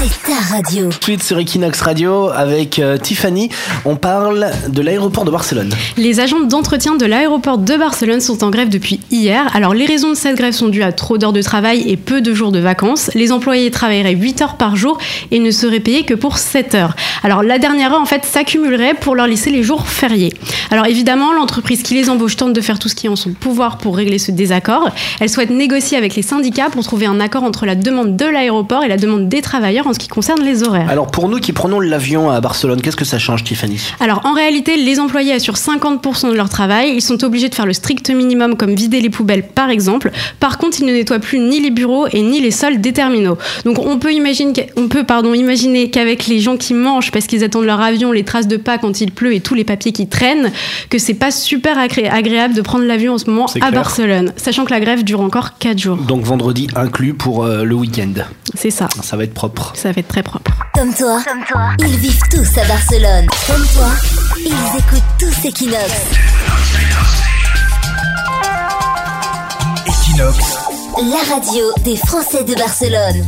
c'est ta radio. Suite sur Equinox Radio avec euh, Tiffany, on parle de l'aéroport de Barcelone. Les agents d'entretien de l'aéroport de Barcelone sont en grève depuis hier. Alors les raisons de cette grève sont dues à trop d'heures de travail et peu de jours de vacances. Les employés travailleraient 8 heures par jour et ne seraient payés que pour 7 heures. Alors la dernière heure en fait s'accumulerait pour leur laisser les jours fériés. Alors évidemment, l'entreprise qui les embauche tente de faire tout ce qui est en son pouvoir pour régler ce désaccord. Elle souhaite négocier avec les syndicats pour trouver un accord entre la demande de l'aéroport et la demande des travailleurs en ce qui concerne les horaires. Alors pour nous qui prenons l'avion à Barcelone, qu'est-ce que ça change Tiffany? Alors en réalité, les employés assurent 50% de leur travail. Ils sont obligés de faire le strict minimum comme vider les poubelles par exemple. Par contre, ils ne nettoient plus ni les bureaux et ni les sols des terminaux. Donc on peut imaginer, on peut, pardon, imaginer qu'avec les gens qui mangent parce qu'ils attendent leur avion, les traces de pas quand il pleut et tous les papiers qui traînent, que c'est pas super agré- agréable de prendre l'avion en ce moment à clair. Barcelone. Sachant que la grève dure encore 4 jours. Donc vendredi inclus pour euh, le week-end. C'est ça. Ça va être propre. Ça va être très propre. Comme toi, ils vivent tous à Barcelone. Comme toi, ils écoutent tous Equinox. Equinox, La radio des Français de Barcelone.